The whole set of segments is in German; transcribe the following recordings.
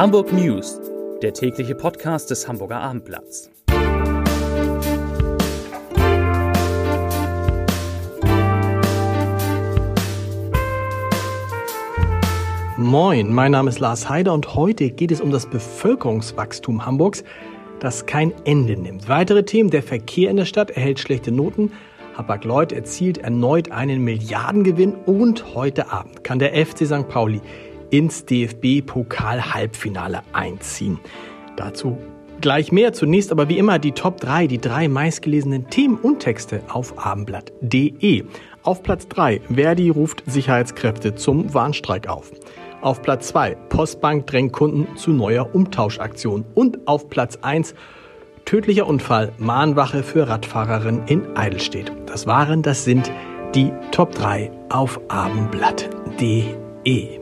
Hamburg News, der tägliche Podcast des Hamburger Abendblatts. Moin, mein Name ist Lars Heider und heute geht es um das Bevölkerungswachstum Hamburgs, das kein Ende nimmt. Weitere Themen, der Verkehr in der Stadt erhält schlechte Noten, Hapag-Lloyd erzielt erneut einen Milliardengewinn und heute Abend kann der FC St. Pauli ins DFB-Pokal-Halbfinale einziehen. Dazu gleich mehr. Zunächst aber wie immer die Top 3, die drei meistgelesenen Themen und Texte auf abendblatt.de. Auf Platz 3, Verdi ruft Sicherheitskräfte zum Warnstreik auf. Auf Platz 2, Postbank drängt Kunden zu neuer Umtauschaktion. Und auf Platz 1, tödlicher Unfall, Mahnwache für Radfahrerin in Eidelstedt. Das waren, das sind die Top 3 auf abendblatt.de.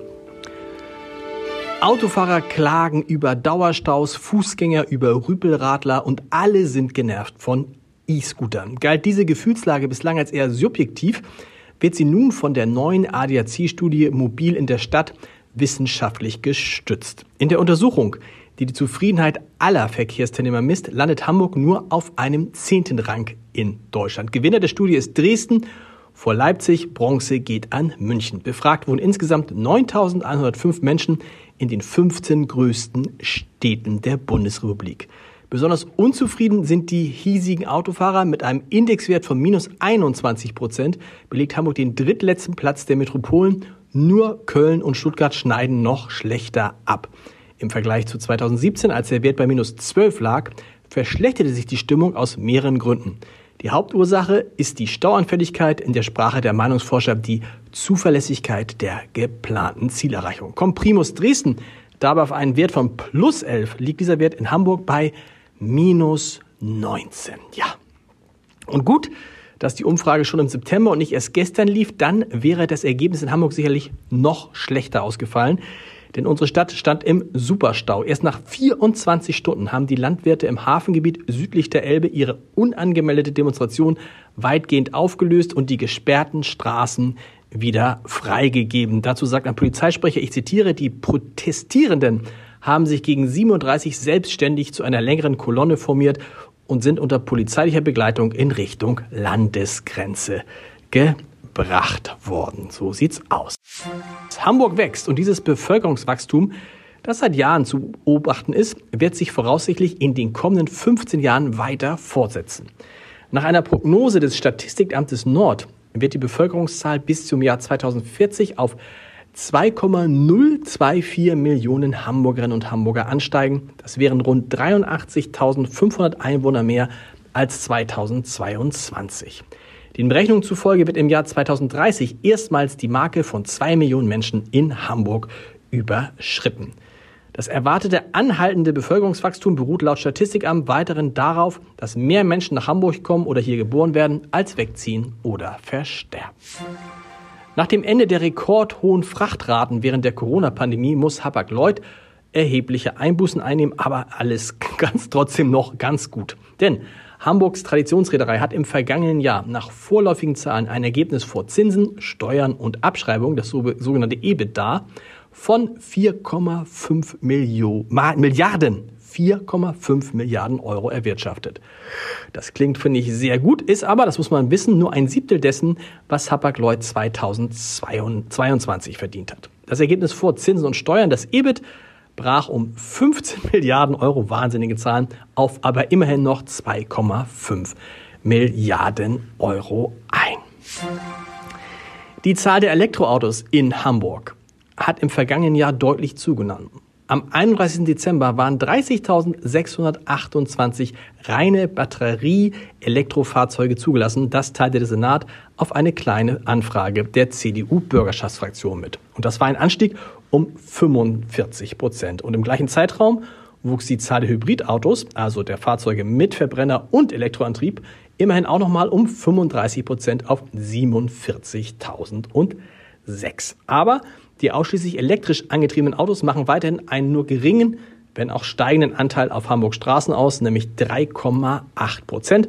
Autofahrer klagen über Dauerstaus, Fußgänger über Rüpelradler und alle sind genervt von E-Scootern. Galt diese Gefühlslage bislang als eher subjektiv, wird sie nun von der neuen ADAC-Studie Mobil in der Stadt wissenschaftlich gestützt. In der Untersuchung, die die Zufriedenheit aller Verkehrsteilnehmer misst, landet Hamburg nur auf einem zehnten Rang in Deutschland. Gewinner der Studie ist Dresden vor Leipzig, Bronze geht an München. Befragt wurden insgesamt 9.105 Menschen in den 15 größten Städten der Bundesrepublik. Besonders unzufrieden sind die hiesigen Autofahrer. Mit einem Indexwert von minus 21 Prozent belegt Hamburg den drittletzten Platz der Metropolen. Nur Köln und Stuttgart schneiden noch schlechter ab. Im Vergleich zu 2017, als der Wert bei minus 12 lag, verschlechterte sich die Stimmung aus mehreren Gründen. Die Hauptursache ist die Stauanfälligkeit, in der Sprache der Meinungsforscher die Zuverlässigkeit der geplanten Zielerreichung. Kommt Primus Dresden dabei auf einen Wert von plus 11, liegt dieser Wert in Hamburg bei minus 19. Ja. Und gut, dass die Umfrage schon im September und nicht erst gestern lief, dann wäre das Ergebnis in Hamburg sicherlich noch schlechter ausgefallen. Denn unsere Stadt stand im Superstau. Erst nach 24 Stunden haben die Landwirte im Hafengebiet südlich der Elbe ihre unangemeldete Demonstration weitgehend aufgelöst und die gesperrten Straßen wieder freigegeben. Dazu sagt ein Polizeisprecher, ich zitiere, die Protestierenden haben sich gegen 37 selbstständig zu einer längeren Kolonne formiert und sind unter polizeilicher Begleitung in Richtung Landesgrenze gebracht worden. So sieht's aus. Hamburg wächst und dieses Bevölkerungswachstum, das seit Jahren zu beobachten ist, wird sich voraussichtlich in den kommenden 15 Jahren weiter fortsetzen. Nach einer Prognose des Statistikamtes Nord wird die Bevölkerungszahl bis zum Jahr 2040 auf 2,024 Millionen Hamburgerinnen und Hamburger ansteigen. Das wären rund 83.500 Einwohner mehr als 2022. Den Berechnungen zufolge wird im Jahr 2030 erstmals die Marke von zwei Millionen Menschen in Hamburg überschritten. Das erwartete anhaltende Bevölkerungswachstum beruht laut Statistikamt weiterhin darauf, dass mehr Menschen nach Hamburg kommen oder hier geboren werden, als wegziehen oder versterben. Nach dem Ende der rekordhohen Frachtraten während der Corona-Pandemie muss Hapag-Lloyd erhebliche Einbußen einnehmen, aber alles ganz trotzdem noch ganz gut. Denn Hamburgs Traditionsreederei hat im vergangenen Jahr nach vorläufigen Zahlen ein Ergebnis vor Zinsen, Steuern und Abschreibung, das sogenannte EBITDA, von 4,5 Milliarden 4,5 Milliarden Euro erwirtschaftet. Das klingt, finde ich, sehr gut, ist aber, das muss man wissen, nur ein Siebtel dessen, was Hapag-Lloyd 2022 verdient hat. Das Ergebnis vor Zinsen und Steuern, das EBIT, brach um 15 Milliarden Euro, wahnsinnige Zahlen, auf aber immerhin noch 2,5 Milliarden Euro ein. Die Zahl der Elektroautos in Hamburg hat im vergangenen Jahr deutlich zugenommen. Am 31. Dezember waren 30.628 reine Batterie-Elektrofahrzeuge zugelassen. Das teilte der Senat auf eine kleine Anfrage der CDU-Bürgerschaftsfraktion mit. Und das war ein Anstieg um 45 Prozent. Und im gleichen Zeitraum wuchs die Zahl der Hybridautos, also der Fahrzeuge mit Verbrenner und Elektroantrieb, immerhin auch nochmal um 35 Prozent auf 47.006. Aber die ausschließlich elektrisch angetriebenen Autos machen weiterhin einen nur geringen, wenn auch steigenden Anteil auf Hamburg Straßen aus, nämlich 3,8 Prozent.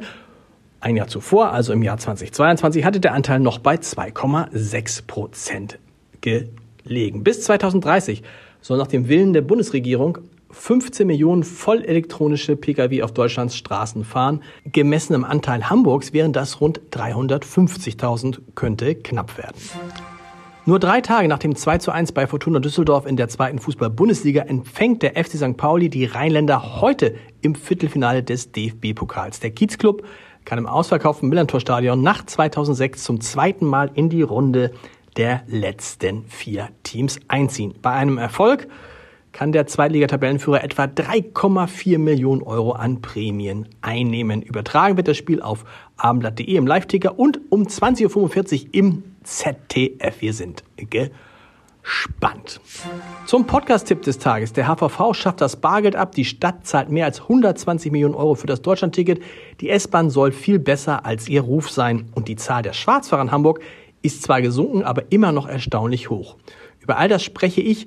Ein Jahr zuvor, also im Jahr 2022, hatte der Anteil noch bei 2,6 Prozent gelegen. Bis 2030 soll nach dem Willen der Bundesregierung 15 Millionen vollelektronische Pkw auf Deutschlands Straßen fahren. Gemessen im Anteil Hamburgs wären das rund 350.000, könnte knapp werden. Nur drei Tage nach dem 2 zu 1 bei Fortuna Düsseldorf in der zweiten Fußball-Bundesliga empfängt der FC St. Pauli die Rheinländer heute im Viertelfinale des DFB-Pokals. Der Kiezclub kann im ausverkauften Millantor-Stadion nach 2006 zum zweiten Mal in die Runde der letzten vier Teams einziehen. Bei einem Erfolg kann der Zweitligatabellenführer etwa 3,4 Millionen Euro an Prämien einnehmen. Übertragen wird das Spiel auf abendblatt.de im Live-Ticker und um 20.45 Uhr im ZDF. Wir sind gespannt. Zum Podcast-Tipp des Tages. Der HVV schafft das Bargeld ab. Die Stadt zahlt mehr als 120 Millionen Euro für das Deutschlandticket. Die S-Bahn soll viel besser als ihr Ruf sein. Und die Zahl der Schwarzfahrer in Hamburg ist zwar gesunken, aber immer noch erstaunlich hoch. Über all das spreche ich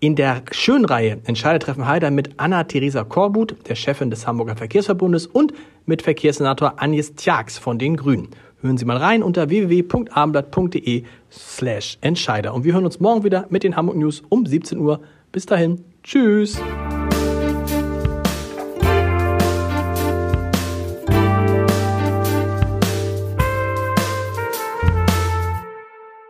in der Schönreihe Entscheidertreffen Heider mit Anna-Theresa Korbut, der Chefin des Hamburger Verkehrsverbundes und mit Verkehrssenator Agnes Tjax von den Grünen. Hören Sie mal rein unter www.abendblatt.de slash Entscheider. Und wir hören uns morgen wieder mit den Hamburg News um 17 Uhr. Bis dahin. Tschüss.